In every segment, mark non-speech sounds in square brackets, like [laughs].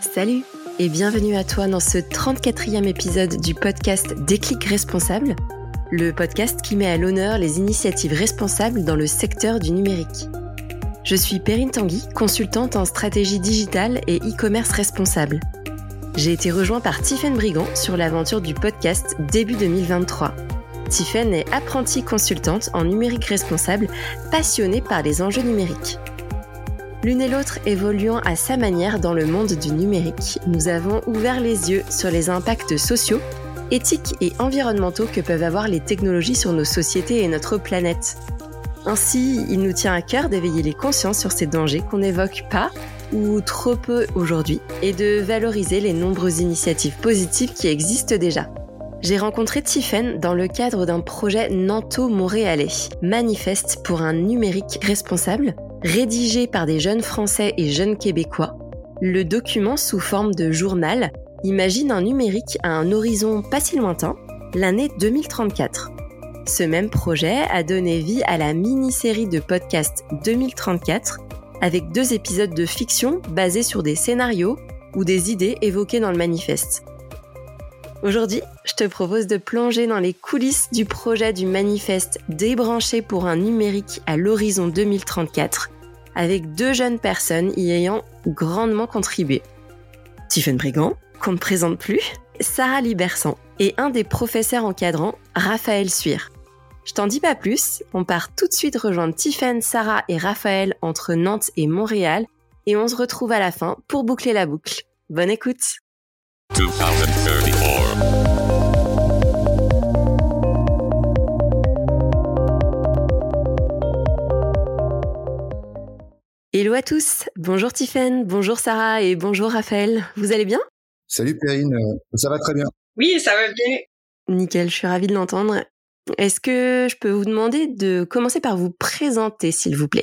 Salut et bienvenue à toi dans ce 34e épisode du podcast Déclic Responsable, le podcast qui met à l'honneur les initiatives responsables dans le secteur du numérique. Je suis Perrine Tanguy, consultante en stratégie digitale et e-commerce responsable. J'ai été rejoint par Tiffaine Brigand sur l'aventure du podcast début 2023. Tiffaine est apprentie consultante en numérique responsable, passionnée par les enjeux numériques. L'une et l'autre évoluant à sa manière dans le monde du numérique, nous avons ouvert les yeux sur les impacts sociaux, éthiques et environnementaux que peuvent avoir les technologies sur nos sociétés et notre planète. Ainsi, il nous tient à cœur d'éveiller les consciences sur ces dangers qu'on n'évoque pas ou trop peu aujourd'hui et de valoriser les nombreuses initiatives positives qui existent déjà. J'ai rencontré Tiffen dans le cadre d'un projet nanto-montréalais, Manifeste pour un numérique responsable, rédigé par des jeunes Français et jeunes Québécois. Le document sous forme de journal imagine un numérique à un horizon pas si lointain, l'année 2034. Ce même projet a donné vie à la mini-série de podcast 2034 avec deux épisodes de fiction basés sur des scénarios ou des idées évoquées dans le manifeste. Aujourd'hui, je te propose de plonger dans les coulisses du projet du manifeste débranché pour un numérique à l'horizon 2034, avec deux jeunes personnes y ayant grandement contribué. Stephen Brigand, qu'on ne présente plus, Sarah Libersan et un des professeurs encadrants, Raphaël Suire. Je t'en dis pas plus, on part tout de suite rejoindre Tiffen, Sarah et Raphaël entre Nantes et Montréal et on se retrouve à la fin pour boucler la boucle. Bonne écoute Hello à tous, bonjour Tiffen, bonjour Sarah et bonjour Raphaël, vous allez bien? Salut Perrine, euh, ça va très bien. Oui, ça va bien. Nickel, je suis ravie de l'entendre. Est-ce que je peux vous demander de commencer par vous présenter, s'il vous plaît?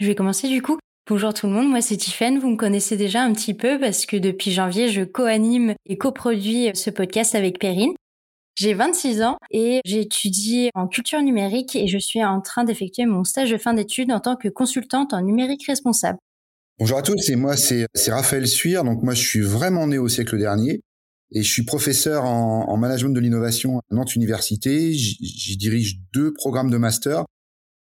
Je vais commencer du coup. Bonjour tout le monde, moi c'est Tiffen, vous me connaissez déjà un petit peu parce que depuis janvier je co-anime et coproduis ce podcast avec Perrine. J'ai 26 ans et j'étudie en culture numérique et je suis en train d'effectuer mon stage de fin d'études en tant que consultante en numérique responsable. Bonjour à tous, et moi c'est Raphaël Suire, donc moi je suis vraiment né au siècle dernier et je suis professeur en management de l'innovation à Nantes Université. J'y dirige deux programmes de master.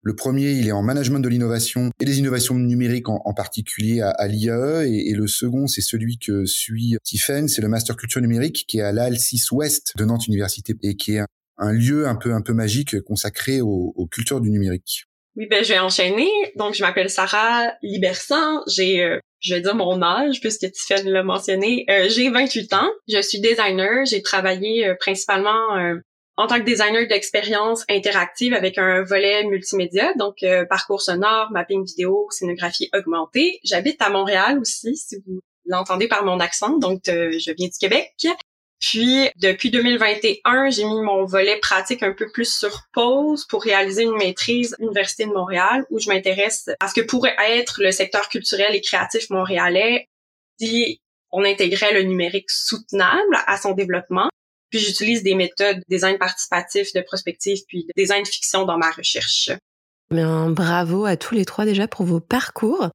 Le premier, il est en management de l'innovation et des innovations numériques en, particulier à, l'IAE. Et, le second, c'est celui que suit Tiffen, c'est le master culture numérique qui est à l'AL6 Ouest de Nantes Université et qui est un, lieu un peu un peu magique consacré aux, aux cultures du numérique. Oui, ben je vais enchaîner. Donc, je m'appelle Sarah Libersan. J'ai euh, je vais dire mon âge puisque Tiffany l'a mentionné. Euh, j'ai 28 ans. Je suis designer. J'ai travaillé euh, principalement euh, en tant que designer d'expérience interactive avec un volet multimédia, donc euh, parcours sonore, mapping vidéo, scénographie augmentée. J'habite à Montréal aussi, si vous l'entendez par mon accent, donc je viens du Québec. Puis, depuis 2021, j'ai mis mon volet pratique un peu plus sur pause pour réaliser une maîtrise Université de Montréal où je m'intéresse à ce que pourrait être le secteur culturel et créatif montréalais si on intégrait le numérique soutenable à son développement. Puis, j'utilise des méthodes design participatif, de prospective, puis de design fiction dans ma recherche. Bien, bravo à tous les trois déjà pour vos parcours.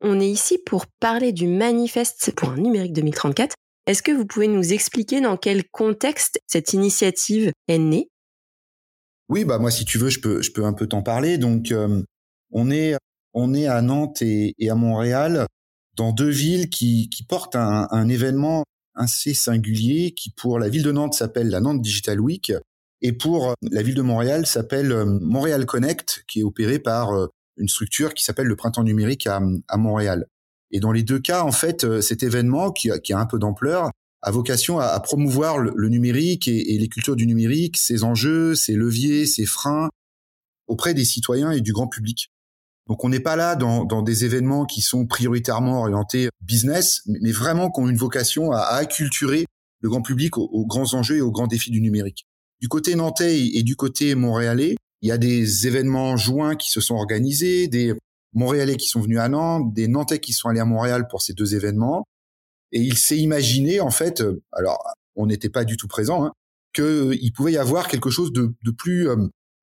On est ici pour parler du manifeste pour un numérique 2034 est-ce que vous pouvez nous expliquer dans quel contexte cette initiative est née? Oui, bah moi si tu veux, je peux je peux un peu t'en parler. Donc euh, on est on est à Nantes et, et, à Montréal dans deux villes qui qui portent un, un, événement assez singulier qui pour la ville de Nantes s'appelle la Nantes Digital Week et pour la ville de Montréal s'appelle euh, Montréal Connect qui est opéré par euh, une structure qui s'appelle le Printemps numérique à, Montréal. Et dans les deux cas, en fait, euh, cet événement qui a, un peu d'ampleur a vocation à, promouvoir le, numérique et, les cultures du numérique, ses enjeux, ses leviers, ses freins auprès des citoyens et du grand public. Donc on n'est pas là dans, dans, des événements qui sont prioritairement orientés business, mais vraiment qui ont une vocation à, acculturer le grand public aux, grands enjeux et aux grands défis du numérique. Du côté nantais et du côté montréalais, il y a des événements joints qui se sont organisés, des, Montréalais qui sont venus à Nantes, des Nantais qui sont allés à Montréal pour ces deux événements. Et il s'est imaginé, en fait, euh, alors on n'était pas du tout présent, hein, qu'il pouvait y avoir quelque chose de, de plus, euh,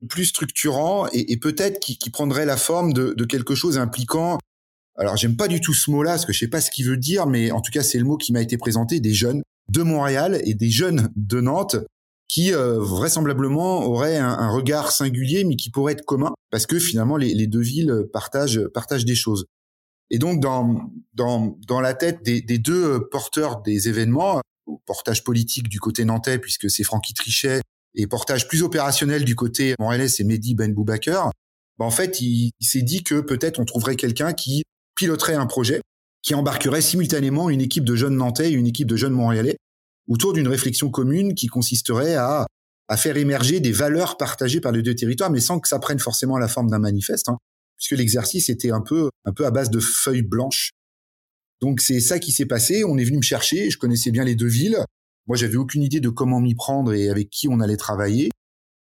plus structurant et, et peut-être qui, qui, prendrait la forme de, de, quelque chose impliquant alors j'aime pas du tout ce mot-là parce que je sais pas ce qu'il veut dire, mais en tout cas c'est le mot qui m'a été présenté des jeunes de Montréal et des jeunes de Nantes qui euh, vraisemblablement auraient un, regard singulier mais qui pourrait être commun parce que finalement les, deux villes partagent partagent des choses. Et donc dans dans dans la tête des, des deux porteurs des événements, portage politique du côté nantais puisque c'est Francky Trichet et portage plus opérationnel du côté montréalais c'est Mehdi Ben Boubaker. Bah, en fait, il s'est dit que peut-être on trouverait quelqu'un qui piloterait un projet qui embarquerait simultanément une équipe de jeunes Nantais et une équipe de jeunes Montréalais autour d'une réflexion commune qui consisterait à, à faire émerger des valeurs partagées par les deux territoires, mais sans que ça prenne forcément la forme d'un manifeste, hein, puisque l'exercice était un peu, un peu à base de feuilles blanches. Donc c'est ça qui s'est passé. On est venu me chercher. Je connaissais bien les deux villes. Moi, j'avais aucune idée de comment m'y prendre et avec qui on allait travailler.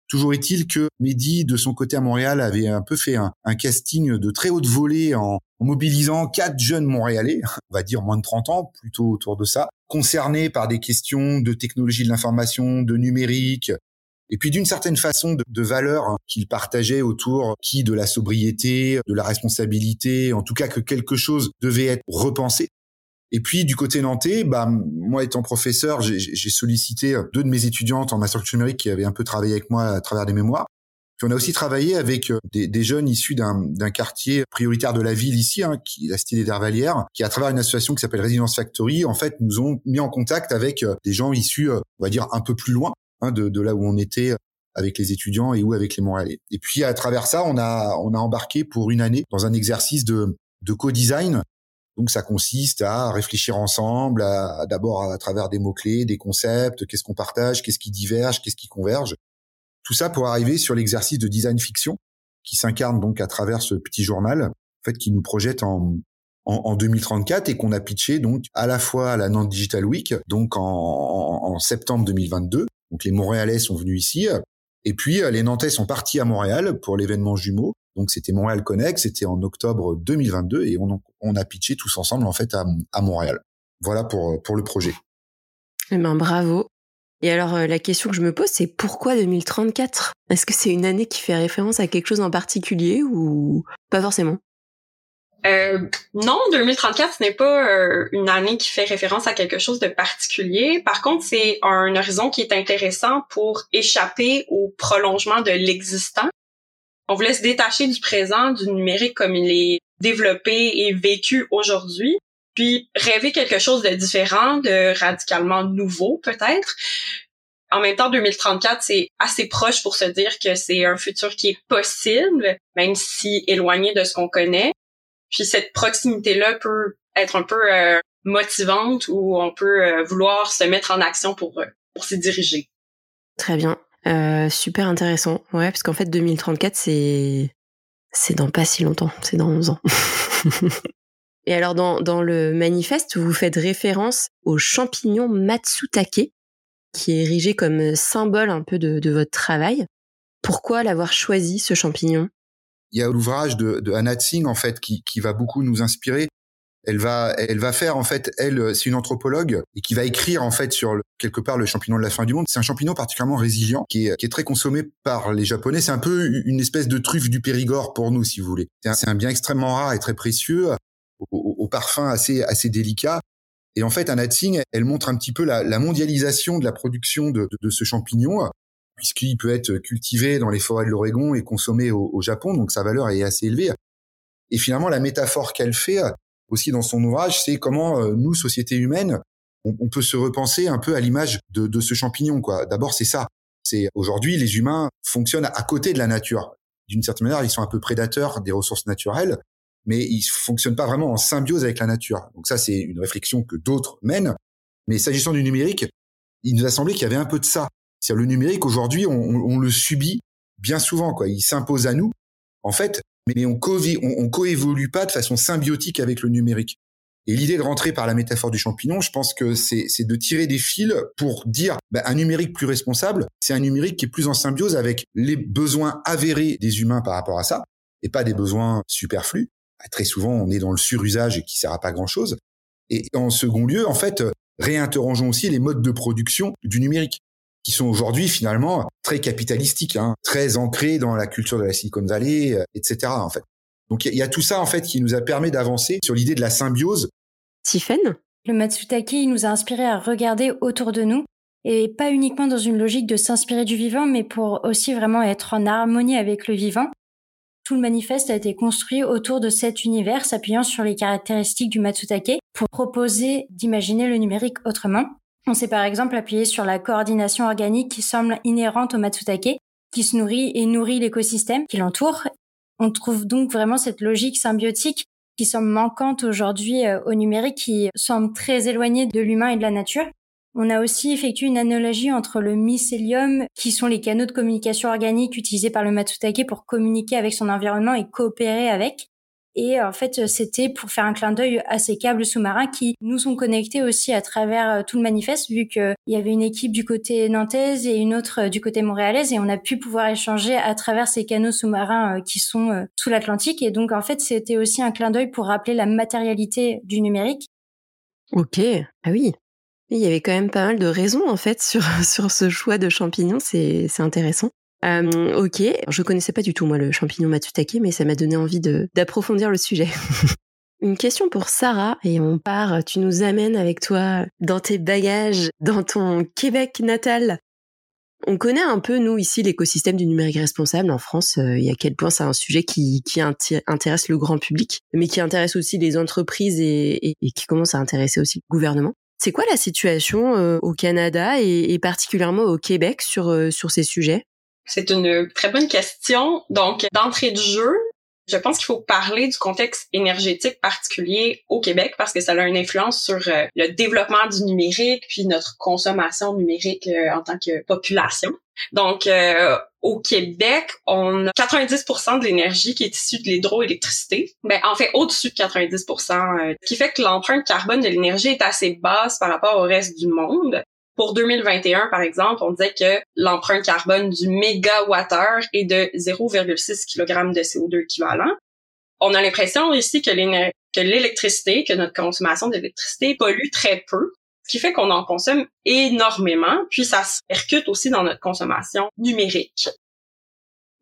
Toujours est-il que Mehdi, de son côté à Montréal, avait un peu fait un, casting de très haute volée en, mobilisant quatre jeunes Montréalais, [laughs] on va dire moins de 30 ans, plutôt autour de ça, concernés par des questions de technologie de l'information, de numérique, et puis d'une certaine façon de, de valeurs qu'il partageait autour qui de la sobriété, de la responsabilité, en tout cas que quelque chose devait être repensé. Et puis du côté nantais, bah moi étant professeur, j'ai sollicité deux de mes étudiantes en master numérique qui avaient un peu travaillé avec moi à travers des mémoires. Puis on a aussi travaillé avec euh, des, des jeunes issus d'un quartier prioritaire de la ville ici, hein, qui la Cité des Dervalières, qui à travers une association qui s'appelle Résidence Factory, en fait, nous ont mis en contact avec euh, des gens issus, euh, on va dire, un peu plus loin hein, de, de, là où on était avec les étudiants et où avec les Montréalais. Et puis à travers ça, on a on a embarqué pour une année dans un exercice de de co-design donc ça consiste à réfléchir ensemble, à, d'abord à, travers des mots-clés, des concepts, qu'est-ce qu'on partage, qu'est-ce qui diverge, qu'est-ce qui converge. Tout ça pour arriver sur l'exercice de design fiction qui s'incarne donc à travers ce petit journal, en fait, qui nous projette en, en, 2034 et qu'on a pitché donc à la fois à la Nantes Digital Week, donc en, en septembre 2022. Donc les Montréalais sont venus ici, et puis les Nantais sont partis à Montréal pour l'événement jumeau. Donc c'était Montréal Connect, c'était en octobre 2022 et on, on, a pitché tous ensemble en fait à, à Montréal. Voilà pour pour le projet. Eh ben bravo. Et alors euh, la question que je me pose c'est pourquoi 2034 Est-ce que c'est une année qui fait référence à quelque chose en particulier ou pas forcément? Euh, non, 2034, ce n'est pas euh, une année qui fait référence à quelque chose de particulier. Par contre, c'est un horizon qui est intéressant pour échapper au prolongement de l'existant on voulait se détacher du présent, du numérique comme il est développé et vécu aujourd'hui, puis rêver quelque chose de différent, de radicalement nouveau peut-être. En même temps, 2034, c'est assez proche pour se dire que c'est un futur qui est possible, même si éloigné de ce qu'on connaît. Puis cette proximité-là peut être un peu euh, motivante ou on peut euh, vouloir se mettre en action pour, euh, pour s'y diriger. Très bien. Euh, super intéressant. Ouais, parce qu'en fait, 2034, c'est c'est dans pas si longtemps, c'est dans 11 ans. [laughs] Et alors, dans, dans le manifeste, vous faites référence au champignon Matsutake, qui est érigé comme symbole un peu de, de votre travail. Pourquoi l'avoir choisi, ce champignon? Il y a l'ouvrage de, de Anna Tsing, en fait, qui, qui va beaucoup nous inspirer elle va, elle va faire en fait, elle, c'est une anthropologue et qui va écrire en fait sur quelque part le champignon de la fin du monde. C'est un champignon particulièrement résilient qui est, qui est très consommé par les Japonais. C'est un peu une espèce de truffe du Périgord pour nous, si vous voulez. C'est un, bien extrêmement rare et très précieux, au, parfum assez, assez délicat. Et en fait, Tsing, elle montre un petit peu la, la mondialisation de la production de, de, de ce champignon, puisqu'il peut être cultivé dans les forêts de l'Oregon et consommé au, au Japon, donc sa valeur est assez élevée. Et finalement, la métaphore qu'elle fait, aussi dans son ouvrage, c'est comment euh, nous, société humaine, on, peut se repenser un peu à l'image de, de, ce champignon. Quoi. D'abord, c'est ça. C'est aujourd'hui, les humains fonctionnent à côté de la nature. D'une certaine manière, ils sont un peu prédateurs des ressources naturelles, mais ils fonctionnent pas vraiment en symbiose avec la nature. Donc ça, c'est une réflexion que d'autres mènent. Mais s'agissant du numérique, il nous a semblé qu'il y avait un peu de ça. C'est le numérique aujourd'hui, on, on, le subit bien souvent. Quoi. Il s'impose à nous. En fait, mais on, co on, coévolue pas de façon symbiotique avec le numérique. Et l'idée de rentrer par la métaphore du champignon, je pense que c'est de tirer des fils pour dire bah, un numérique plus responsable, c'est un numérique qui est plus en symbiose avec les besoins avérés des humains par rapport à ça, et pas des besoins superflus. Bah, très souvent, on est dans le surusage qui sert à pas grand-chose. Et en second lieu, en fait, réinterrogeons aussi les modes de production du numérique qui sont aujourd'hui finalement très capitalistiques, hein, très ancrés dans la culture de la Silicon Valley, euh, etc. En fait. Donc il y, a tout ça en fait qui nous a permis d'avancer sur l'idée de la symbiose. Tiffen Le Matsutake il nous a inspiré à regarder autour de nous et pas uniquement dans une logique de s'inspirer du vivant, mais pour aussi vraiment être en harmonie avec le vivant. Tout le manifeste a été construit autour de cet univers, s'appuyant sur les caractéristiques du Matsutake pour proposer d'imaginer le numérique autrement. On s'est par exemple appuyé sur la coordination organique qui semble inhérente au Matsutake, qui se nourrit et nourrit l'écosystème qui l'entoure. On trouve donc vraiment cette logique symbiotique qui semble manquante aujourd'hui euh, au numérique, qui semble très éloignée de l'humain et de la nature. On a aussi effectué une analogie entre le mycélium, qui sont les canaux de communication organique utilisés par le Matsutake pour communiquer avec son environnement et coopérer avec. Et en fait, c'était pour faire un clin d'œil à ces câbles sous-marins qui nous sont connectés aussi à travers euh, tout le manifeste, vu qu'il y avait une équipe du côté nantaise et une autre euh, du côté montréalaise, et on a pu pouvoir échanger à travers ces canaux sous-marins euh, qui sont sous l'Atlantique. Et donc, en fait, c'était aussi un clin d'œil pour rappeler la matérialité du numérique. Ok, ah oui, il y avait quand même pas mal de raisons en fait sur [laughs] sur ce choix de champignons, c'est intéressant. Euh, ok, je connaissais pas du tout moi le champignon matsutake, mais ça m'a donné envie d'approfondir le sujet. [laughs] Une question pour Sarah et on part. Tu nous amènes avec toi dans tes bagages, dans ton Québec natal. On connaît un peu, nous, ici, l'écosystème du numérique responsable en France euh, et à quel point c'est un sujet qui, qui intéresse le grand public, mais qui intéresse aussi les entreprises et, et, et qui commence à intéresser aussi le gouvernement. C'est quoi la situation euh, au Canada et, particulièrement au Québec sur, euh, sur ces sujets? C'est une très bonne question. Donc, d'entrée de jeu, je pense qu'il faut parler du contexte énergétique particulier au Québec parce que ça a une influence sur euh, le développement du numérique puis notre consommation numérique en tant que population. Donc, euh, au Québec, on a 90% de l'énergie qui est issue de l'hydroélectricité. Ben, en fait, au-dessus de 90%, euh, ce qui fait que l'empreinte carbone de l'énergie est assez basse par rapport au reste du monde. Pour 2021, par exemple, on disait que l'empreinte carbone du mégawattheure est de 0,6 kg de CO2 équivalent. On a l'impression ici que l'électricité, que notre consommation d'électricité pollue très peu ce qui fait qu'on en consomme énormément, puis ça se percute aussi dans notre consommation numérique.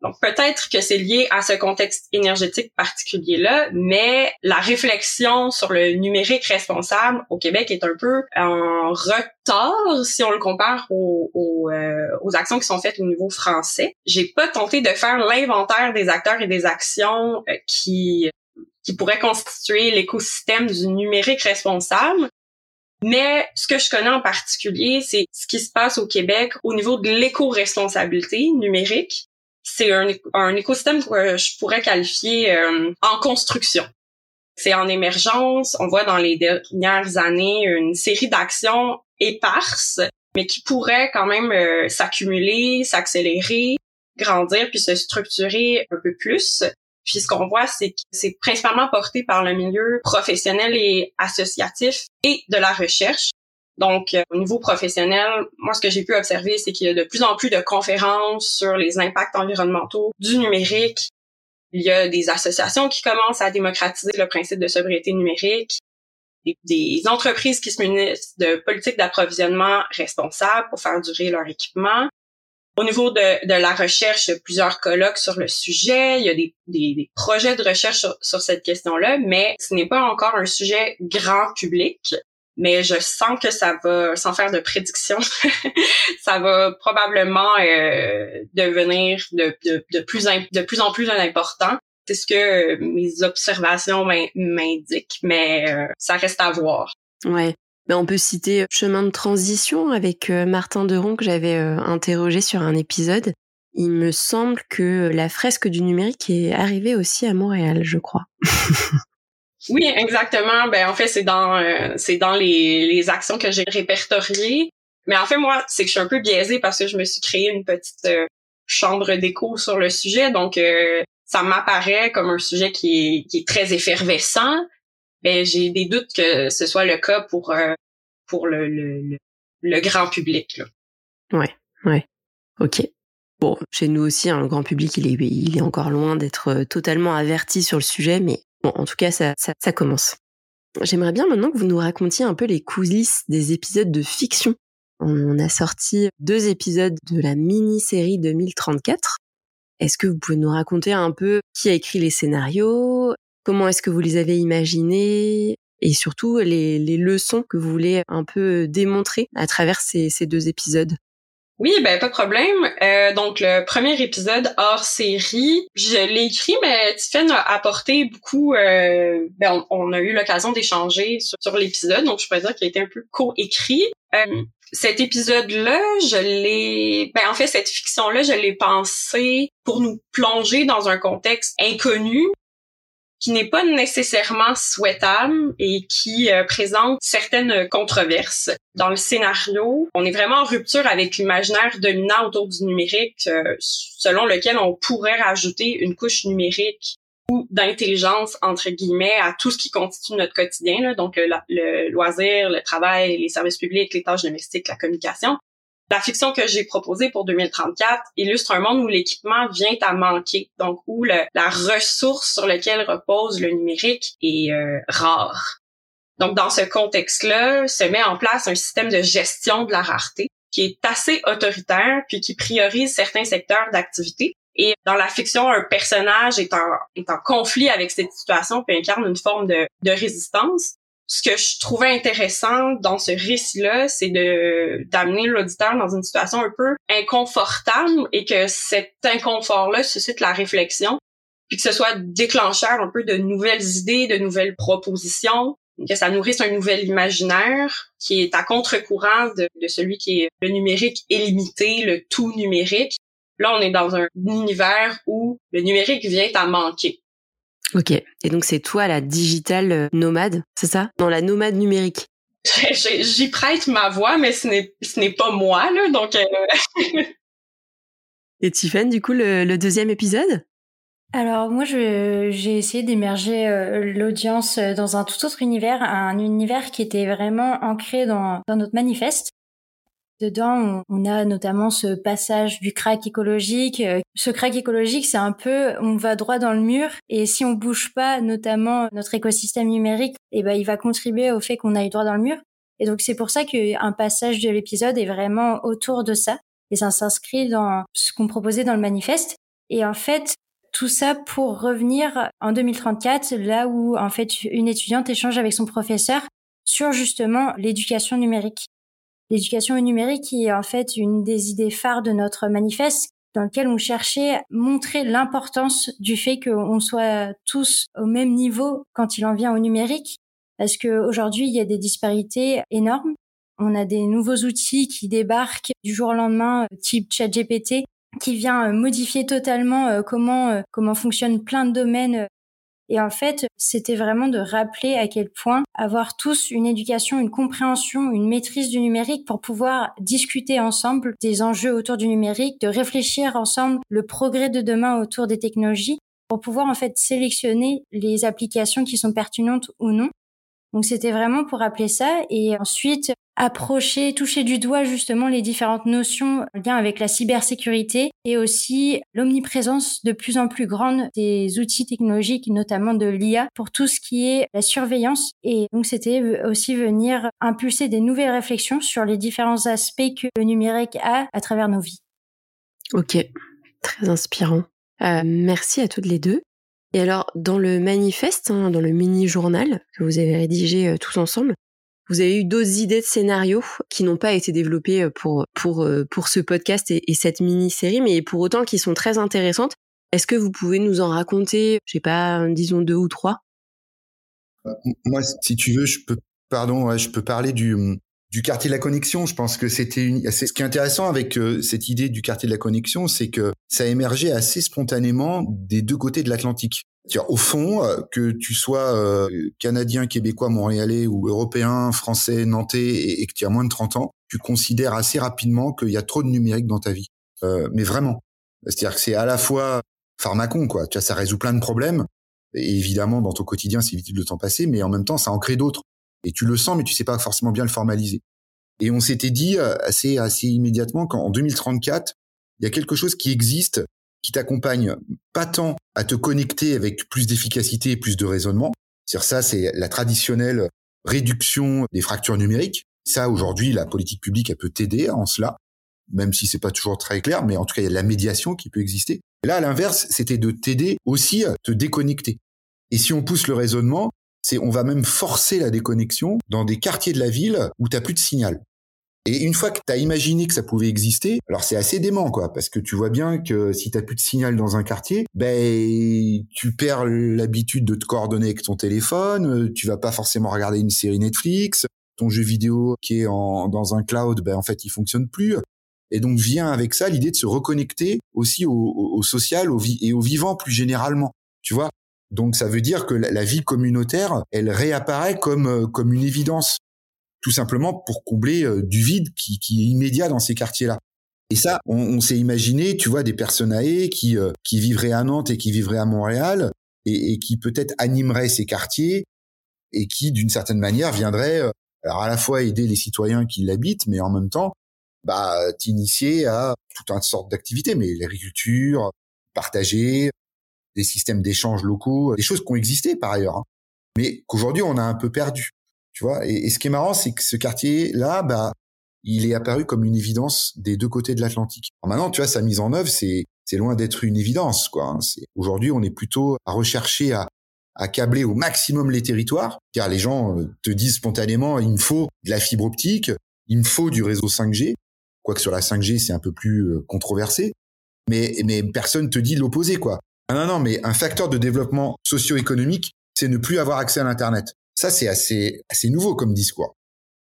Donc peut-être que c'est lié à ce contexte énergétique particulier-là, mais la réflexion sur le numérique responsable au Québec est un peu en retard si on le compare aux, aux, euh, aux actions qui sont faites au niveau français. J'ai pas tenté de faire l'inventaire des acteurs et des actions euh, qui qui pourraient constituer l'écosystème du numérique responsable. Mais ce que je connais en particulier, c'est ce qui se passe au Québec au niveau de l'éco-responsabilité numérique. C'est un, un, écosystème que je pourrais qualifier euh, en construction. C'est en émergence. On voit dans les dernières années une série d'actions éparses, mais qui pourraient quand même euh, s'accumuler, s'accélérer, grandir puis se structurer un peu plus. Puis ce qu'on voit, c'est que c'est principalement porté par le milieu professionnel et associatif et de la recherche. Donc, euh, au niveau professionnel, moi, ce que j'ai pu observer, c'est qu'il y a de plus en plus de conférences sur les impacts environnementaux du numérique. Il y a des associations qui commencent à démocratiser le principe de sobriété numérique, des, entreprises qui se munissent de politiques d'approvisionnement responsables pour faire durer leur équipement. Au niveau de, la recherche, il y a plusieurs colloques sur le sujet, il y a des, projets de recherche sur cette question-là, mais ce n'est pas encore un sujet grand public. Mais je sens que ça va, sans faire de prédiction, [laughs] ça va probablement euh, devenir de, plus de plus en plus important. C'est ce que mes observations m'indiquent, mais euh, ça reste à voir. Ouais. Ben, on peut citer Chemin de transition avec euh, Martin Deron que j'avais euh, interrogé sur un épisode. Il me semble que la fresque du numérique est arrivée aussi à Montréal, je crois. [laughs] oui, exactement. Ben en fait, c'est dans euh, c'est dans les, les actions que j'ai répertoriées. Mais en fait, moi, c'est que je suis un peu biaisée parce que je me suis créé une petite chambre d'écho sur le sujet. Donc, ça m'apparaît comme un sujet qui est, qui est très effervescent ben j'ai des doutes que ce soit le cas pour euh, pour le, le, le, grand public. Là. Ouais, ouais. Ok. Bon, chez nous aussi, hein, le grand public, il est, il est encore loin d'être euh, totalement averti sur le sujet, mais bon, en tout cas, ça, commence. J'aimerais bien maintenant que vous nous racontiez un peu les coulisses des épisodes de fiction. On a sorti deux épisodes de la mini-série 2034 Est-ce que vous pouvez nous raconter un peu qui a écrit les scénarios? Comment est-ce que vous les avez imaginés? Et surtout les, leçons que vous voulez un peu démontrer à travers ces, deux épisodes? Oui, ben pas de problème. Euh, donc le premier épisode hors série, je l'ai écrit, mais Tiffany a apporté beaucoup. Euh, ben, on, a eu l'occasion d'échanger sur, l'épisode, donc je pourrais dire qu'il a été un peu co-écrit. Euh, cet épisode-là, je l'ai, ben en fait cette fiction-là, je l'ai pensé pour nous plonger dans un contexte inconnu, qui n'est pas nécessairement souhaitable et qui euh, présente certaines controverses. Dans le scénario, on est vraiment en rupture avec l'imaginaire dominant autour du numérique, euh, selon lequel on pourrait rajouter une couche numérique ou d'intelligence entre guillemets à tout ce qui constitue notre quotidien, là, donc le, le loisir, le travail, les services publics, les tâches domestiques, la communication. La fiction que j'ai proposée pour 2034 illustre un monde où l'équipement vient à manquer, donc où la ressource sur laquelle repose le numérique est euh, rare. Donc dans ce contexte-là, se met en place un système de gestion de la rareté qui est assez autoritaire puis qui priorise certains secteurs d'activité. Et dans la fiction, un personnage est en, conflit avec cette situation puis incarne une forme de résistance ce que je trouvais intéressant dans ce récit-là, c'est de d'amener l'auditeur dans une situation un peu inconfortable et que cet inconfort-là suscite la réflexion, puis que ce soit déclencheur un peu de nouvelles idées, de nouvelles propositions, que ça nourrisse un nouvel imaginaire qui est à contre-courant de, de celui qui est le numérique illimité, le tout numérique. Là, on est dans un univers où le numérique vient à manquer. Ok. Et donc c'est toi la digital euh, nomade, c'est ça? Dans la nomade numérique. J'y prête ma voix, mais ce n'est ce n'est pas moi là, donc. Euh... [laughs] Et Tiffany, du coup, le, deuxième épisode? Alors moi, j'ai essayé d'émerger euh, l'audience dans un tout autre univers, un univers qui était vraiment ancré dans, dans notre manifeste. Dedans, on, a notamment ce passage du crack écologique. Euh, ce crack écologique, c'est un peu, on va droit dans le mur, et si on bouge pas, notamment notre écosystème numérique, eh ben, il va contribuer au fait qu'on aille droit dans le mur. Et donc, c'est pour ça qu'un passage de l'épisode est vraiment autour de ça, et ça s'inscrit dans ce qu'on proposait dans le manifeste. Et en fait, tout ça pour revenir en 2034, là où en fait une étudiante échange avec son professeur sur justement l'éducation numérique l'éducation numérique qui est en fait une des idées phares de notre manifeste dans lequel on cherchait à montrer l'importance du fait qu'on soit tous au même niveau quand il en vient au numérique, parce qu'aujourd'hui, il y a des disparités énormes. On a des nouveaux outils qui débarquent du jour au lendemain, type ChatGPT, qui vient modifier totalement euh, comment euh, comment fonctionnent plein de domaines et en fait, c'était vraiment de rappeler à quel point avoir tous une éducation, une compréhension, une maîtrise du numérique pour pouvoir discuter ensemble des enjeux autour du numérique, de réfléchir ensemble le progrès de demain autour des technologies pour pouvoir en fait sélectionner les applications qui sont pertinentes ou non donc c'était vraiment pour rappeler ça et ensuite approcher, toucher du doigt justement les différentes notions en lien avec la cybersécurité et aussi l'omniprésence de plus en plus grande des outils technologiques, notamment de l'IA, pour tout ce qui est la surveillance. Et donc c'était aussi venir impulser des nouvelles réflexions sur les différents aspects que le numérique a à travers nos vies. Ok, très inspirant. Euh, merci à toutes les deux. Et alors, dans le manifeste, hein, dans le mini-journal que vous avez rédigé euh, tous ensemble, vous avez eu d'autres idées de scénarios qui n'ont pas été développées euh, pour, pour, euh, pour ce podcast et, cette mini-série, mais pour autant qui sont très intéressantes. Est-ce que vous pouvez nous en raconter, je sais pas, disons deux ou trois? Moi, si tu veux, je peux, pardon, je peux parler du, du quartier de la connexion. Je pense que c'était une. C'est ce qui est intéressant avec euh, cette idée du quartier de la connexion, c'est que ça a émergé assez spontanément des deux côtés de l'Atlantique. Au fond, euh, que tu sois euh, canadien, québécois, montréalais ou européen, français, nantais et, que tu as moins de 30 ans, tu considères assez rapidement qu'il y a trop de numérique dans ta vie. mais vraiment. C'est-à-dire que c'est à la fois pharmacon, quoi. Tu vois, ça résout plein de problèmes. Et évidemment, dans ton quotidien, c'est vite de temps passer, mais en même temps, ça en crée d'autres et tu le sens, mais tu sais pas forcément bien le formaliser. Et on s'était dit euh, assez assez immédiatement qu'en 2034, il y a quelque chose qui existe, qui t'accompagne pas tant à te connecter avec plus d'efficacité et plus de raisonnement. cest ça, c'est la traditionnelle réduction des fractures numériques. Ça, aujourd'hui, la politique publique, elle peut t'aider en cela, même si c'est pas toujours très clair, mais en tout cas, il y a de la médiation qui peut exister. là, à l'inverse, c'était de t'aider aussi à te déconnecter. Et si on pousse le raisonnement, c'est on va même forcer la déconnexion dans des quartiers de la ville où t'as plus de signal. Et une fois que tu as imaginé que ça pouvait exister, alors c'est assez dément, quoi, parce que tu vois bien que si t'as plus de signal dans un quartier, ben tu perds l'habitude de te coordonner avec ton téléphone, tu vas pas forcément regarder une série Netflix, ton jeu vidéo qui est en, dans un cloud, ben en fait il fonctionne plus. Et donc vient avec ça l'idée de se reconnecter aussi au, social au et au vivant plus généralement. Tu vois, donc ça veut dire que la, vie communautaire, elle réapparaît comme euh, comme une évidence, tout simplement pour combler euh, du vide qui, qui est immédiat dans ces quartiers-là. Et ça, on, s'est imaginé, tu vois, des personnes âgées qui euh, qui vivraient à Nantes et qui vivraient à Montréal et, et qui peut-être animeraient ces quartiers et qui, d'une certaine manière, viendraient alors à la fois aider les citoyens qui l'habitent, mais en même temps, bah, t'initier à toute une sorte d'activités, mais l'agriculture, partager, des systèmes d'échanges locaux, des choses qui ont existé par ailleurs, hein. mais qu'aujourd'hui on a un peu perdu. Tu vois. Et, ce qui est marrant, c'est que ce quartier-là, bah, il est apparu comme une évidence des deux côtés de l'Atlantique. Maintenant, tu vois, sa mise en œuvre, c'est c'est loin d'être une évidence, quoi. Hein. Aujourd'hui, on est plutôt à rechercher à à câbler au maximum les territoires, car les gens euh, te disent spontanément, il me faut de la fibre optique, il me faut du réseau 5G, quoique sur la 5G, c'est un peu plus euh, controversé, mais, mais personne te dit l'opposé, quoi. Ah non, non, mais un facteur de développement socio-économique, c'est ne plus avoir accès à l'Internet. Ça, c'est assez, assez nouveau comme discours.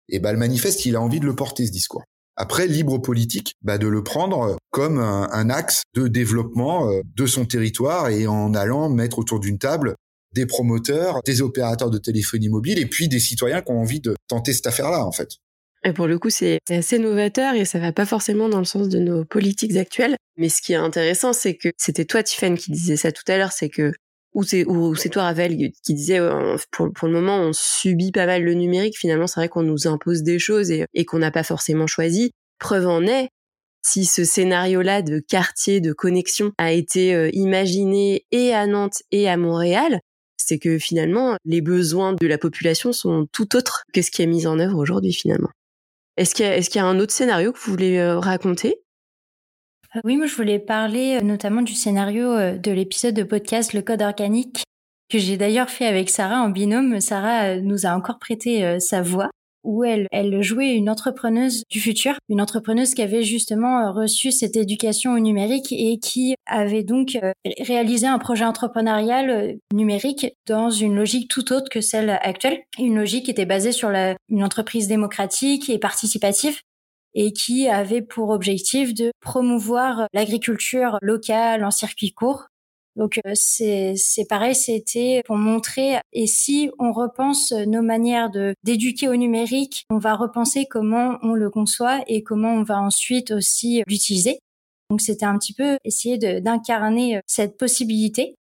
Et bah, le manifeste, il a envie de le porter, ce discours. Après, libre politique, bah, de le prendre comme un, axe de développement euh, de son territoire et en allant mettre autour d'une table des promoteurs, des opérateurs de téléphonie mobile et puis des citoyens qui ont envie de tenter cette affaire-là, en fait. Et pour le coup, c'est assez novateur et ça va pas forcément dans le sens de nos politiques actuelles. Mais ce qui est intéressant, c'est que c'était toi, Tiffany, qui disais ça tout à l'heure, c'est que ou c'est toi Ravel qui disait euh, pour le moment on subit pas mal le numérique. Finalement c'est vrai qu'on nous impose des choses et, et qu'on n'a pas forcément choisi. Preuve en est si ce scénario-là de quartier de connexion a été euh, imaginé et à Nantes et à Montréal c'est que finalement les besoins de la population sont tout autres que ce qui est mis en œuvre aujourd'hui finalement est-ce qu'il y, a un autre scénario que vous voulez euh, raconter? Euh, Oui, moi je voulais parler euh, notamment du scénario de l'épisode de podcast Le Code Organique que j'ai d'ailleurs fait avec Sarah en binôme. Sarah nous a encore prêté sa voix où elle, elle jouait une entrepreneuse du futur, une entrepreneuse qui avait justement euh, reçu cette éducation au numérique et qui avait donc euh, réalisé un projet entrepreneurial euh, numérique dans une logique tout autre que celle actuelle, une logique qui était basée sur la, une entreprise démocratique et participative et qui avait pour objectif de promouvoir l'agriculture locale en circuit court donc euh, c'est pareil, c'était pour montrer et si on repense nos manières de d'éduquer au numérique, on va repenser comment on le conçoit et comment on va ensuite aussi l'utiliser. Donc c'était un petit peu essayer d'incarner euh, cette possibilité.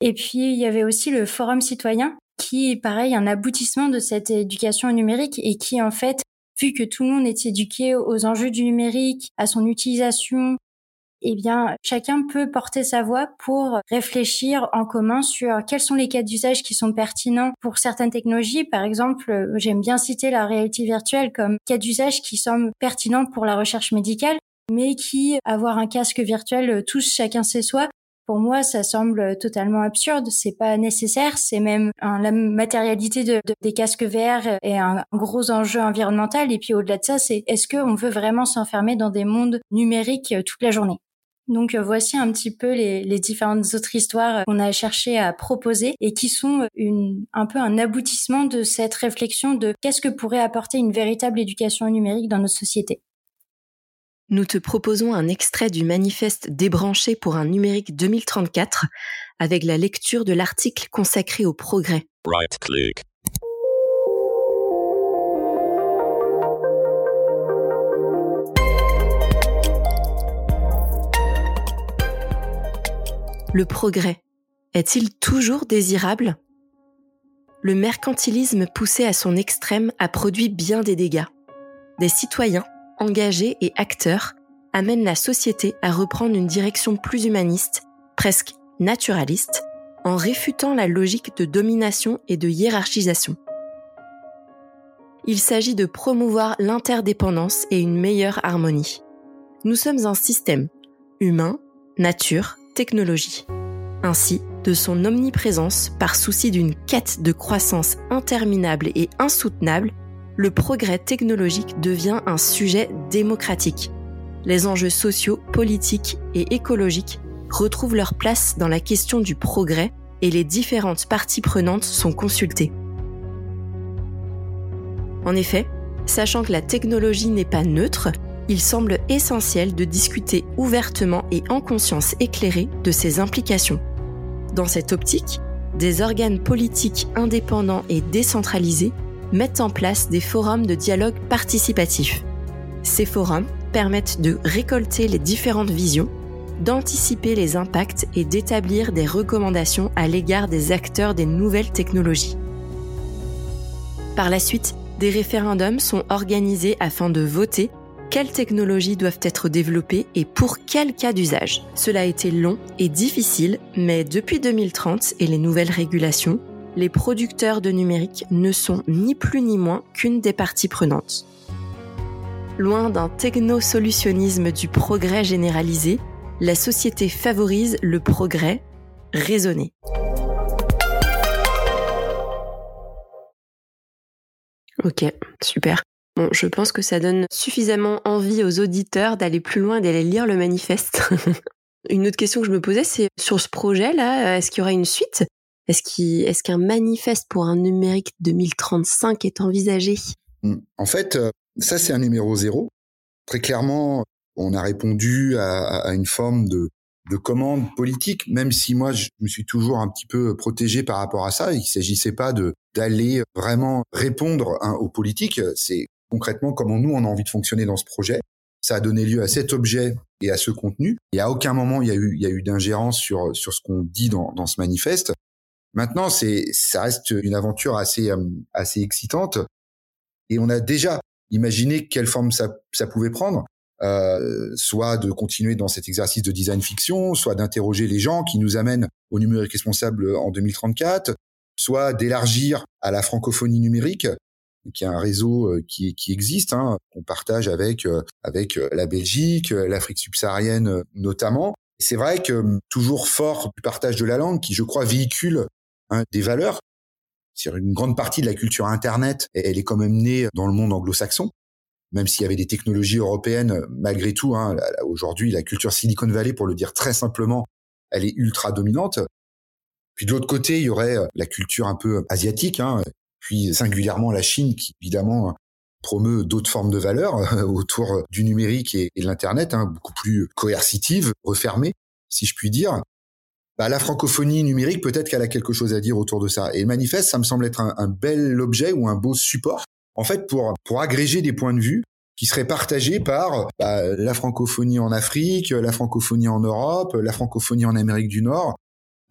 Et puis il y avait aussi le forum citoyen qui pareil un aboutissement de cette éducation au numérique et qui en fait vu que tout le monde est éduqué aux enjeux du numérique, à son utilisation, eh bien, chacun peut porter sa voix pour réfléchir en commun sur quels sont les cas d'usage qui sont pertinents pour certaines technologies. Par exemple, j'aime bien citer la réalité virtuelle comme cas d'usage qui semble pertinent pour la recherche médicale, mais qui, avoir un casque virtuel touche chacun ses soi, pour moi, ça semble totalement absurde. C'est pas nécessaire. C'est même la matérialité de, des casques VR est un, gros enjeu environnemental. Et puis au-delà de ça, c'est est-ce qu'on veut vraiment s'enfermer dans des mondes numériques toute la journée? Donc euh, voici un petit peu les, les, différentes autres histoires qu'on a cherché à proposer et qui sont une, un peu un aboutissement de cette réflexion de qu'est-ce que pourrait apporter une véritable éducation numérique dans notre société. Nous te proposons un extrait du manifeste débranché pour un numérique 2034 avec la lecture de l'article consacré au progrès. Right click. Le progrès est-il toujours désirable? Le mercantilisme poussé à son extrême a produit bien des dégâts. Des citoyens, engagés et acteurs amènent la société à reprendre une direction plus humaniste, presque naturaliste, en réfutant la logique de domination et de hiérarchisation. Il s'agit de promouvoir l'interdépendance et une meilleure harmonie. Nous sommes un système, humain, nature, Ainsi, de son omniprésence, par souci d'une quête de croissance interminable et insoutenable, le progrès technologique devient un sujet démocratique. Les enjeux sociaux, politiques et écologiques retrouvent leur place dans la question du progrès et les différentes parties prenantes sont consultées. En effet, sachant que la technologie n'est pas neutre, il semble essentiel de discuter ouvertement et en conscience éclairée de ses implications. Dans cette optique, des organes politiques indépendants et décentralisés mettent en place des forums de dialogue participatif. Ces forums permettent de récolter les différentes visions, d'anticiper les impacts et d'établir des recommandations à l'égard des acteurs des nouvelles technologies. Par la suite, des référendums sont organisés afin de voter quelles technologies doivent être développées et pour quel cas d'usage? Cela a été long et difficile, mais depuis 2030 et les nouvelles régulations, les producteurs de numérique ne sont ni plus ni moins qu'une des parties prenantes. Loin d'un technosolutionnisme du progrès généralisé, la société favorise le progrès raisonné. Ok, super. Je pense que ça donne suffisamment envie aux auditeurs d'aller plus loin, d'aller lire le manifeste. [laughs] une autre question que je me posais, c'est sur ce projet-là, est-ce qu'il y aura une suite? Est-ce qu'un manifeste pour un numérique 2035 est envisagé? Hmm. En fait, euh, ça c'est un numéro zéro. Très clairement, on a répondu à, une forme de, commande politique, même si moi je me suis toujours un petit peu protégé par rapport à ça. Il ne s'agissait pas de d'aller vraiment répondre hein, aux politiques. C'est concrètement comment nous on a envie de fonctionner dans ce projet. Ça a donné lieu à cet objet et à ce contenu. Et à aucun moment il y a eu il y a eu d'ingérence sur sur ce qu'on dit dans, dans ce manifeste. Maintenant, c'est ça reste une aventure assez euh, assez excitante et on a déjà imaginé quelle forme ça ça pouvait prendre. Euh, soit de continuer dans cet exercice de design fiction, soit d'interroger les gens qui nous amènent au numérique responsable en 2034, soit d'élargir à la francophonie numérique, qui est un réseau euh, qui, qui existe, hein, qu'on partage avec euh, avec la Belgique, l'Afrique subsaharienne notamment. C'est vrai que hum, toujours fort du partage de la langue, qui je crois véhicule hein, des valeurs. Sur une grande partie de la culture Internet, elle est quand même née dans le monde anglo-saxon même s'il y avait des technologies européennes, malgré tout, hein, aujourd'hui, la culture Silicon Valley, pour le dire très simplement, elle est ultra dominante. Puis de l'autre côté, il y aurait euh, la culture un peu asiatique, hein, puis singulièrement la Chine, qui évidemment promeut d'autres formes de valeurs autour du numérique et, de l'Internet, hein, beaucoup plus coercitives, refermées, si je puis dire. Bah, la francophonie numérique, peut-être qu'elle a quelque chose à dire autour de ça. Et le manifeste, ça me semble être un, bel objet ou un beau support en fait, pour, pour agréger des points de vue qui seraient partagés par bah, la francophonie en Afrique, la francophonie en Europe, la francophonie en Amérique du Nord,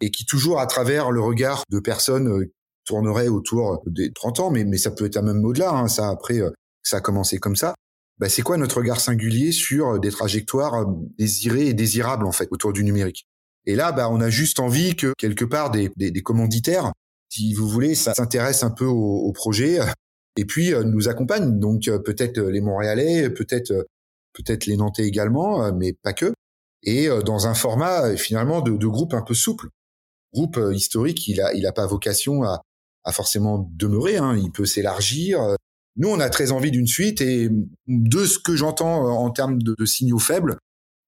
et qui toujours à travers le regard de personnes euh, tourneraient autour des 30 ans, mais, mais ça peut être même au-delà, hein, ça après, euh, ça a commencé comme ça. Bah, c'est quoi notre regard singulier sur des trajectoires euh, désirées et désirables en fait autour du numérique? Et là, bah, on a juste envie que quelque part des, des, des commanditaires, si vous voulez, ça s'intéresse un peu au, au projet, et puis euh, nous accompagnent. Donc euh, peut-être euh, les Montréalais, peut-être peut-être les Nantais également, mais pas que. Et dans un format finalement de, de groupe un peu souple. Groupe historique, il a il a pas vocation à, à forcément demeurer. Hein. Il peut s'élargir. Nous, on a très envie d'une suite et de ce que j'entends en termes de, de, signaux faibles,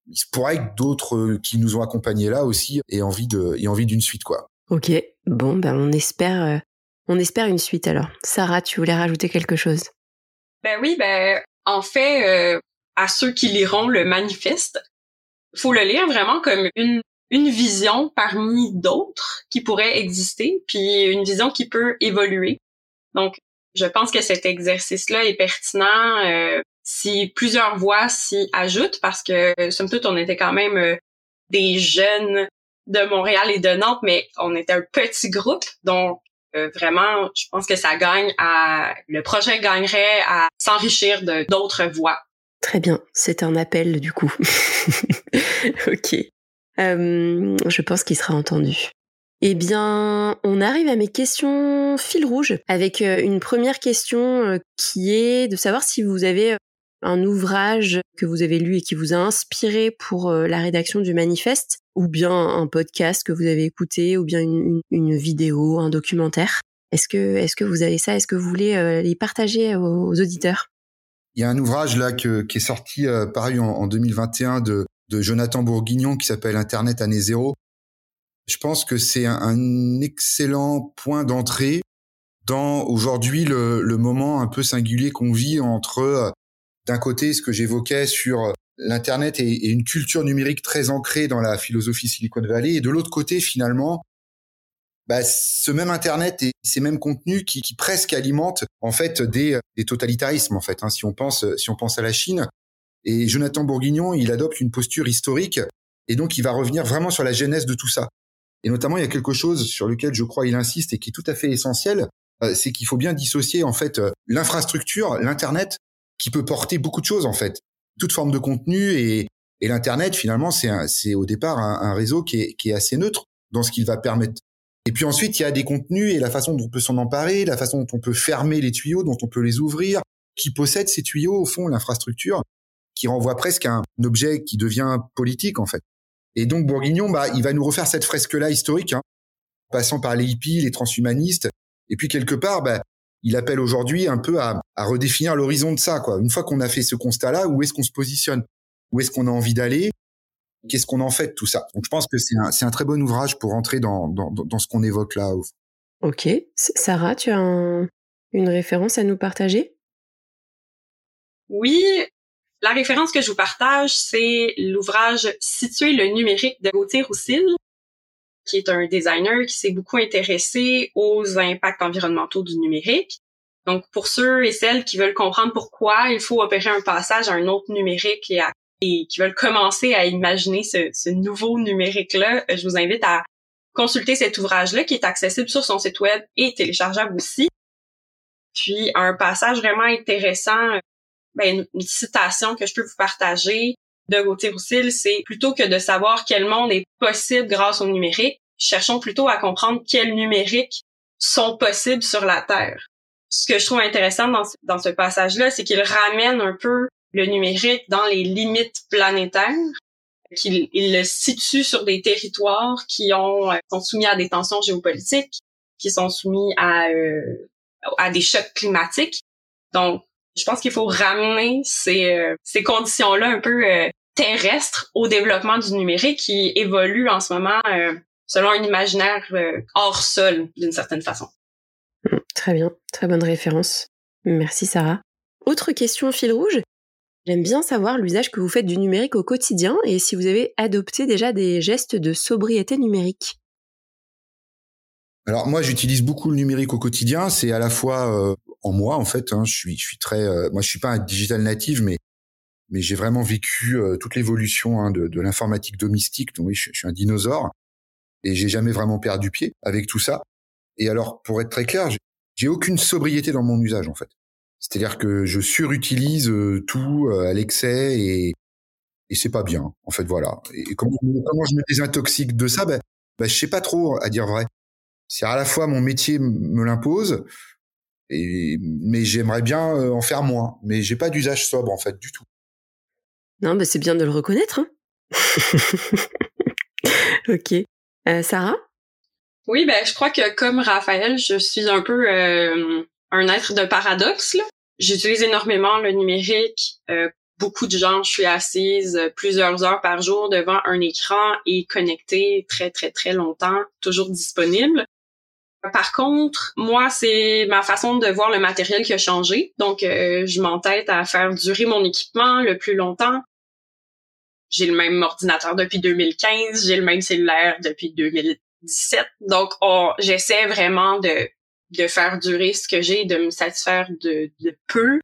il se pourrait que d'autres qui nous ont accompagnés là aussi aient envie de aient envie d'une suite quoi. Ok, bon ben on espère on espère une suite alors. Sarah, tu voulais rajouter quelque chose? Ben oui, ben en fait, euh, à ceux qui liront le manifeste, faut le lire vraiment comme une une vision parmi d'autres qui pourraient exister, puis une vision qui peut évoluer. Donc, je pense que cet exercice-là est pertinent euh, si plusieurs voix s'y ajoutent, parce que, somme toute, on était quand même euh, des jeunes de Montréal et de Nantes, mais on était un petit groupe, donc euh, vraiment, je pense que ça gagne à le projet gagnerait à s'enrichir de d'autres voies. Très bien, c'est un appel du coup. [laughs] ok. Euh, je pense qu'il sera entendu. Eh bien, on arrive à mes questions fil rouge avec euh, une première question qui est de savoir si vous avez un ouvrage que vous avez lu et qui vous a inspiré pour la rédaction du manifeste, ou bien un podcast que vous avez écouté, ou bien une, vidéo, un documentaire. Est-ce que, est-ce que vous avez ça? Est-ce que vous voulez les partager aux, auditeurs? Il y a un ouvrage là qui est sorti, pareil en, 2021 de, de Jonathan Bourguignon qui s'appelle Internet année zéro. Je pense que c'est un excellent point d'entrée dans aujourd'hui le, moment un peu singulier qu'on vit entre euh, d'un côté ce que j'évoquais sur euh, l'internet et, une culture numérique très ancrée dans la philosophie Silicon Valley et de l'autre côté finalement bah, ce même internet et ces mêmes contenus qui, presque alimentent en fait des, des totalitarismes en fait hein, si on pense si on pense à la Chine et Jonathan Bourguignon il adopte une posture historique et donc il va revenir vraiment sur la genèse de tout ça. Et notamment il y a quelque chose sur lequel je crois il insiste et qui est tout à fait essentiel euh, c'est qu'il faut bien dissocier en fait euh, l'infrastructure, l'internet, qui peut porter beaucoup de choses en fait, toute forme de contenu et, et l'internet finalement c'est au départ un, réseau qui est assez neutre dans ce qu'il va permettre. Et puis ensuite il y a des contenus et la façon dont on peut s'en emparer, la façon dont on peut fermer les tuyaux, dont on peut les ouvrir, qui possède ces tuyaux au fond l'infrastructure, qui renvoie presque à un objet qui devient politique en fait. Et donc Bourguignon, bah, il va nous refaire cette fresque-là historique, hein, passant par les hippies, les transhumanistes, et puis quelque part, bah, il appelle aujourd'hui un peu à, redéfinir l'horizon de ça. Quoi. Une fois qu'on a fait ce constat-là, où est-ce qu'on se positionne? Où est-ce qu'on a envie d'aller? Qu'est-ce qu'on en fait de tout ça? Donc je pense que c'est un, un, très bon ouvrage pour entrer dans, dans, dans ce qu'on évoque là. Ok. Sarah, tu as une référence à nous partager? Oui, la référence que je vous partage, c'est l'ouvrage Situer le numérique de Gauthier Roussil qui est un designer qui s'est beaucoup intéressé aux impacts environnementaux du numérique. Donc, pour ceux et celles qui veulent comprendre pourquoi il faut opérer un passage à un autre numérique et, qui veulent commencer à imaginer ce, ce nouveau numérique-là, je vous invite à consulter cet ouvrage-là qui est accessible sur son site web et téléchargeable aussi. Puis, un passage vraiment intéressant, ben, une citation que je peux vous partager de Gauthier-Roussel, c'est plutôt que de savoir quel monde est possible grâce au numérique, cherchons plutôt à comprendre quels numériques sont possibles sur la Terre. Ce que je trouve intéressant dans, ce passage-là, c'est qu'il ramène un peu le numérique dans les limites planétaires, qu'il il le situe sur des territoires qui ont euh, sont soumis à des tensions géopolitiques, qui sont soumis à euh, à des chocs climatiques. Donc, je pense qu'il faut ramener ces, euh, ces conditions-là un peu terrestre au développement du numérique qui évolue en ce moment euh, selon un imaginaire euh, hors sol d'une certaine façon. Mm, très bien, très bonne référence. Merci Sarah. Autre question fil rouge. J'aime bien savoir l'usage que vous faites du numérique au quotidien et si vous avez adopté déjà des gestes de sobriété numérique. Alors moi, j'utilise beaucoup le numérique au quotidien. C'est à la fois euh, en moi en fait. Hein, je suis, je suis très, moi je suis pas un digital native, mais mais j'ai vraiment vécu euh, toute l'évolution hein, de, de l'informatique domestique. Donc oui, je, suis un dinosaure et j'ai jamais vraiment perdu pied avec tout ça. Et alors, pour être très clair, j'ai aucune sobriété dans mon usage en fait. C'est-à-dire que je surutilise euh, tout euh, à l'excès et et c'est pas bien. En fait, voilà. Et comment, comment je me désintoxique de ça? Ben, ben, je sais pas trop à dire vrai. C'est à la fois mon métier me l'impose, et mais j'aimerais bien en faire moins. Mais j'ai pas d'usage sobre en fait du tout. Non, bah c'est bien de le reconnaître. Hein [laughs] ok. Euh, Sarah? Oui, ben je crois que comme Raphaël, je suis un peu euh, un être de paradoxe. J'utilise énormément le numérique. Euh, beaucoup de gens, je suis assise plusieurs heures par jour devant un écran et connectée très très très longtemps, toujours disponible. Par contre, moi, c'est ma façon de voir le matériel qui a changé. Donc, je m'entête à faire durer mon équipement le plus longtemps j'ai le même ordinateur depuis 2015, j'ai le même cellulaire depuis 2017. Donc, j'essaie vraiment de, de faire durer ce que j'ai, de me satisfaire de, de peu.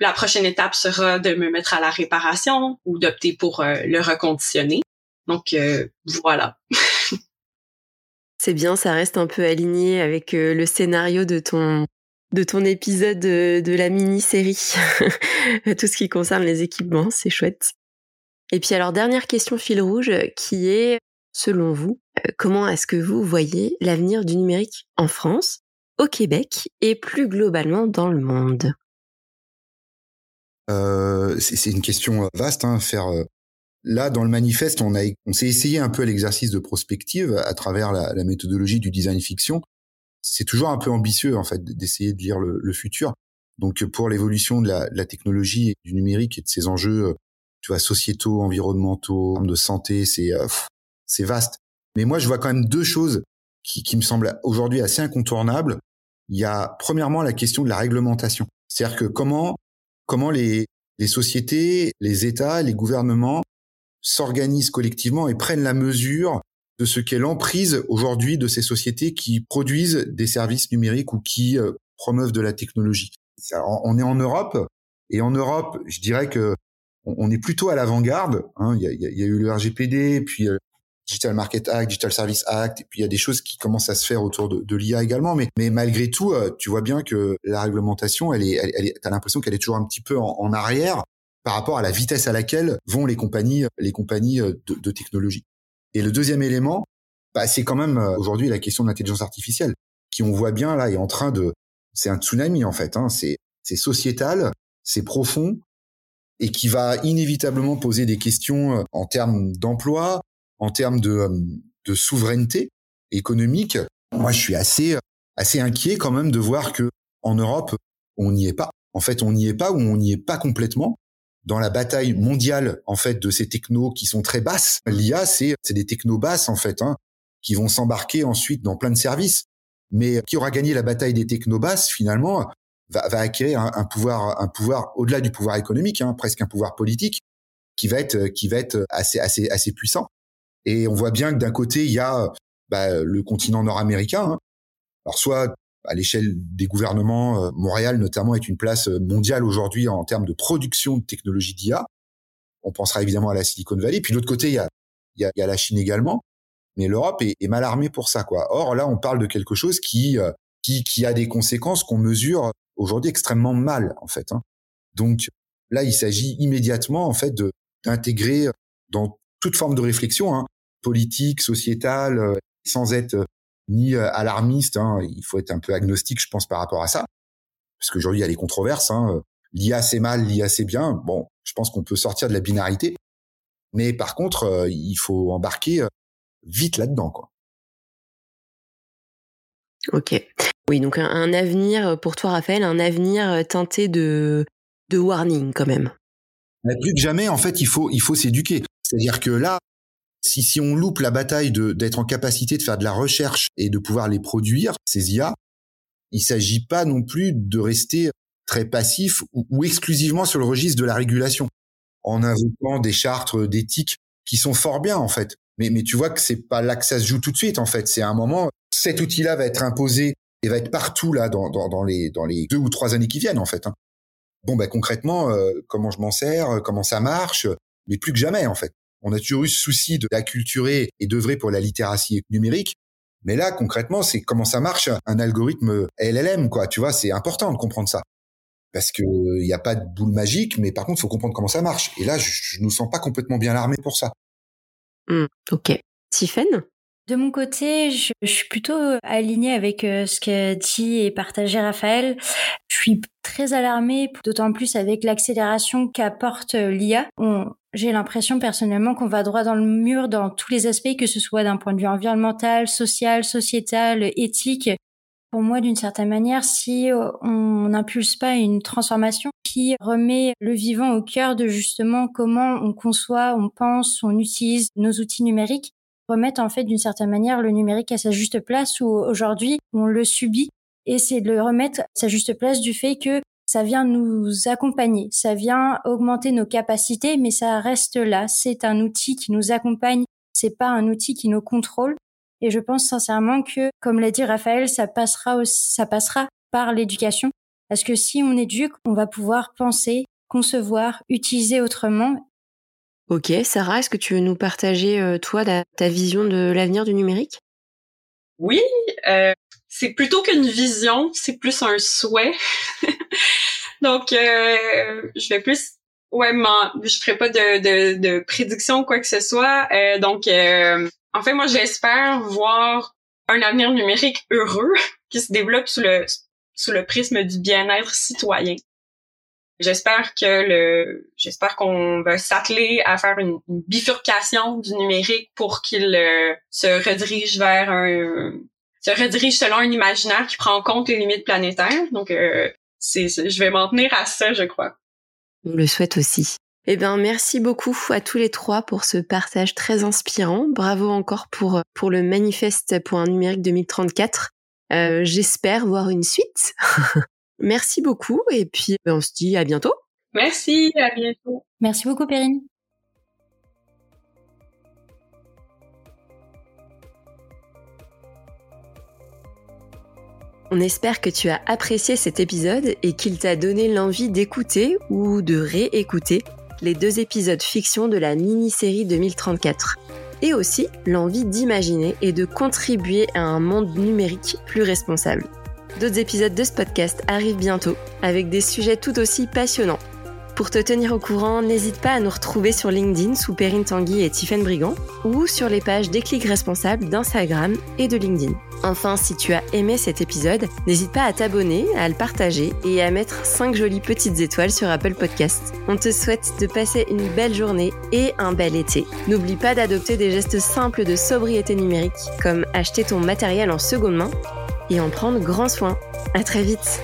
La prochaine étape sera de me mettre à la réparation ou d'opter pour euh, le reconditionner. Donc, euh, voilà. [laughs] C'est bien, ça reste un peu aligné avec euh, le scénario de ton de ton épisode de, la mini-série. [laughs] Tout ce qui concerne les équipements, c'est chouette. Et puis alors, dernière question fil rouge qui est, selon vous, euh, comment est-ce que vous voyez l'avenir du numérique en France, au Québec et plus globalement dans le monde? Euh, c'est une question vaste. Hein, faire là dans le manifeste, on on s'est essayé un peu à l'exercice de prospective à travers la, méthodologie du design fiction. C'est toujours un peu ambitieux en fait d'essayer de lire le, futur. Donc pour l'évolution de la, technologie et du numérique et de ses enjeux, tu vois, sociétaux, environnementaux, de santé, c'est c'est vaste. Mais moi, je vois quand même deux choses qui, qui me semblent aujourd'hui assez incontournables. Il y a premièrement la question de la réglementation. C'est-à-dire que comment comment les, les sociétés, les États, les gouvernements s'organisent collectivement et prennent la mesure de ce qu'est l'emprise aujourd'hui de ces sociétés qui produisent des services numériques ou qui euh, promeuvent de la technologie. On est en Europe et en Europe, je dirais que on est plutôt à l'avant-garde. Hein. Il, y a, eu le RGPD, puis euh, Digital Market Act, Digital Service Act, et puis il y a des choses qui commencent à se faire autour de, l'IA également. Mais, malgré tout, euh, tu vois bien que la réglementation, elle est, t'as l'impression qu'elle est toujours un petit peu en, arrière par rapport à la vitesse à laquelle vont les compagnies, les compagnies euh, de, technologie. Et le deuxième élément, bah, c'est quand même aujourd'hui la question de l'intelligence artificielle, qui on voit bien là est en train de, c'est un tsunami en fait. Hein, c'est sociétal, c'est profond, et qui va inévitablement poser des questions euh, en termes d'emploi, en termes de, euh, de souveraineté économique. Moi, je suis assez assez inquiet quand même de voir que en Europe, on n'y est pas. En fait, on n'y est pas ou on n'y est pas complètement dans la bataille mondiale en fait de ces technos qui sont très basses. L'IA, c'est c'est des technos basses en fait, hein, qui vont s'embarquer ensuite dans plein de services. Mais qui aura gagné la bataille des technos basses finalement va, va acquérir un, pouvoir, un pouvoir au-delà du pouvoir économique, hein, presque un pouvoir politique, qui va être, qui va être assez, assez, assez puissant. Et on voit bien que d'un côté il y a bah, le continent nord-américain. Hein. Alors soit à l'échelle des gouvernements, euh, Montréal notamment est une place mondiale aujourd'hui en termes de production de technologies d'IA. On pensera évidemment à la Silicon Valley. Puis de l'autre côté, il y a, y a, y a la Chine également. Mais l'Europe est, est, mal armée pour ça, quoi. Or là, on parle de quelque chose qui, euh, qui, qui a des conséquences qu'on mesure aujourd'hui extrêmement mal en fait. Hein. Donc là, il s'agit immédiatement en fait d'intégrer dans toute forme de réflexion hein, politique, sociétale, euh, sans être euh, ni euh, alarmiste. Hein, il faut être un peu agnostique, je pense, par rapport à ça, parce qu'aujourd'hui il y a les controverses. Hein, L'IA c'est mal, l'IA c'est bien. Bon, je pense qu'on peut sortir de la binarité, mais par contre, il faut embarquer vite là-dedans, quoi. Ok. Oui, donc un, avenir euh, pour toi, Raphaël, un avenir euh, teinté de, de warning quand même. Mais plus que jamais, en fait, il faut, il faut s'éduquer. C'est-à-dire que là, si, si on loupe la bataille d'être en capacité de faire de la recherche et de pouvoir les produire, ces IA, il s'agit pas non plus de rester très passif ou, exclusivement sur le registre de la régulation en invoquant des chartes d'éthique qui sont fort bien, en fait. Mais, mais tu vois que c'est pas là que ça se joue tout de suite, en fait. C'est un moment, cet outil-là va être imposé et va être partout là dans, dans, dans, les dans les deux ou trois années qui viennent en fait. Hein. Bon ben concrètement, euh, comment je m'en sers, euh, comment ça marche, mais plus que jamais en fait. On a toujours eu ce souci de l'acculturer et d'œuvrer pour la littératie numérique, mais là concrètement, c'est comment ça marche un algorithme LLM quoi. Tu vois, c'est important de comprendre ça parce que il n'y a pas de boule magique, mais par contre, il faut comprendre comment ça marche. Et là, je ne nous sens pas complètement bien armé pour ça. Mmh, ok. Tiffen de mon côté, je, suis plutôt alignée avec euh, ce que dit et partagé Raphaël. Je suis très alarmée, d'autant plus avec l'accélération qu'apporte euh, l'IA. J'ai l'impression personnellement qu'on va droit dans le mur dans tous les aspects, que ce soit d'un point de vue environnemental, social, sociétal, éthique. Pour moi, d'une certaine manière, si euh, on n'impulse pas une transformation qui remet le vivant au cœur de justement comment on conçoit, on pense, on utilise nos outils numériques, remettre en fait d'une certaine manière le numérique à sa juste place où aujourd'hui on le subit et c'est de le remettre à sa juste place du fait que ça vient nous accompagner, ça vient augmenter nos capacités, mais ça reste là. C'est un outil qui nous accompagne, c'est pas un outil qui nous contrôle. Et je pense sincèrement que, comme l'a dit Raphaël, ça passera aussi, ça passera par l'éducation. Parce que si on éduque, on va pouvoir penser, concevoir, utiliser autrement Ok, Sarah, est-ce que tu veux nous partager, euh, toi, ta, vision de l'avenir du numérique? Oui, euh, c'est plutôt qu'une vision, c'est plus un souhait. [laughs] donc, euh, je vais plus, ouais, je ferai pas de, de, de prédiction ou quoi que ce soit. Euh, donc, en fait, moi, j'espère voir un avenir numérique heureux [laughs] qui se développe sous le sous le prisme du bien-être citoyen. J'espère que le, j'espère qu'on va s'atteler à faire une, bifurcation du numérique pour qu'il euh, se redirige vers un, se redirige selon un imaginaire qui prend en compte les limites planétaires. Donc, euh, c'est, je vais m'en tenir à ça, je crois. On le souhaite aussi. Eh bien, merci beaucoup à tous les trois pour ce partage très inspirant. Bravo encore pour, pour le manifeste pour un numérique 2034. Euh, j'espère voir une suite. [laughs] Merci beaucoup et puis ben, on se dit à bientôt. Merci, à bientôt. Merci beaucoup Perrine. On espère que tu as apprécié cet épisode et qu'il t'a donné l'envie d'écouter ou de réécouter les deux épisodes fiction de la mini-série 2034. Et aussi l'envie d'imaginer et de contribuer à un monde numérique plus responsable. D'autres épisodes de ce podcast arrivent bientôt avec des sujets tout aussi passionnants. Pour te tenir au courant, n'hésite pas à nous retrouver sur LinkedIn sous Perrine Tanguy et Tiffen Brigand ou sur les pages Déclic Responsable d'Instagram et de LinkedIn. Enfin, si tu as aimé cet épisode, n'hésite pas à t'abonner, à le partager et à mettre 5 jolies petites étoiles sur Apple Podcasts. On te souhaite de passer une belle journée et un bel été. N'oublie pas d'adopter des gestes simples de sobriété numérique comme acheter ton matériel en seconde main et en prendre grand soin. À très vite!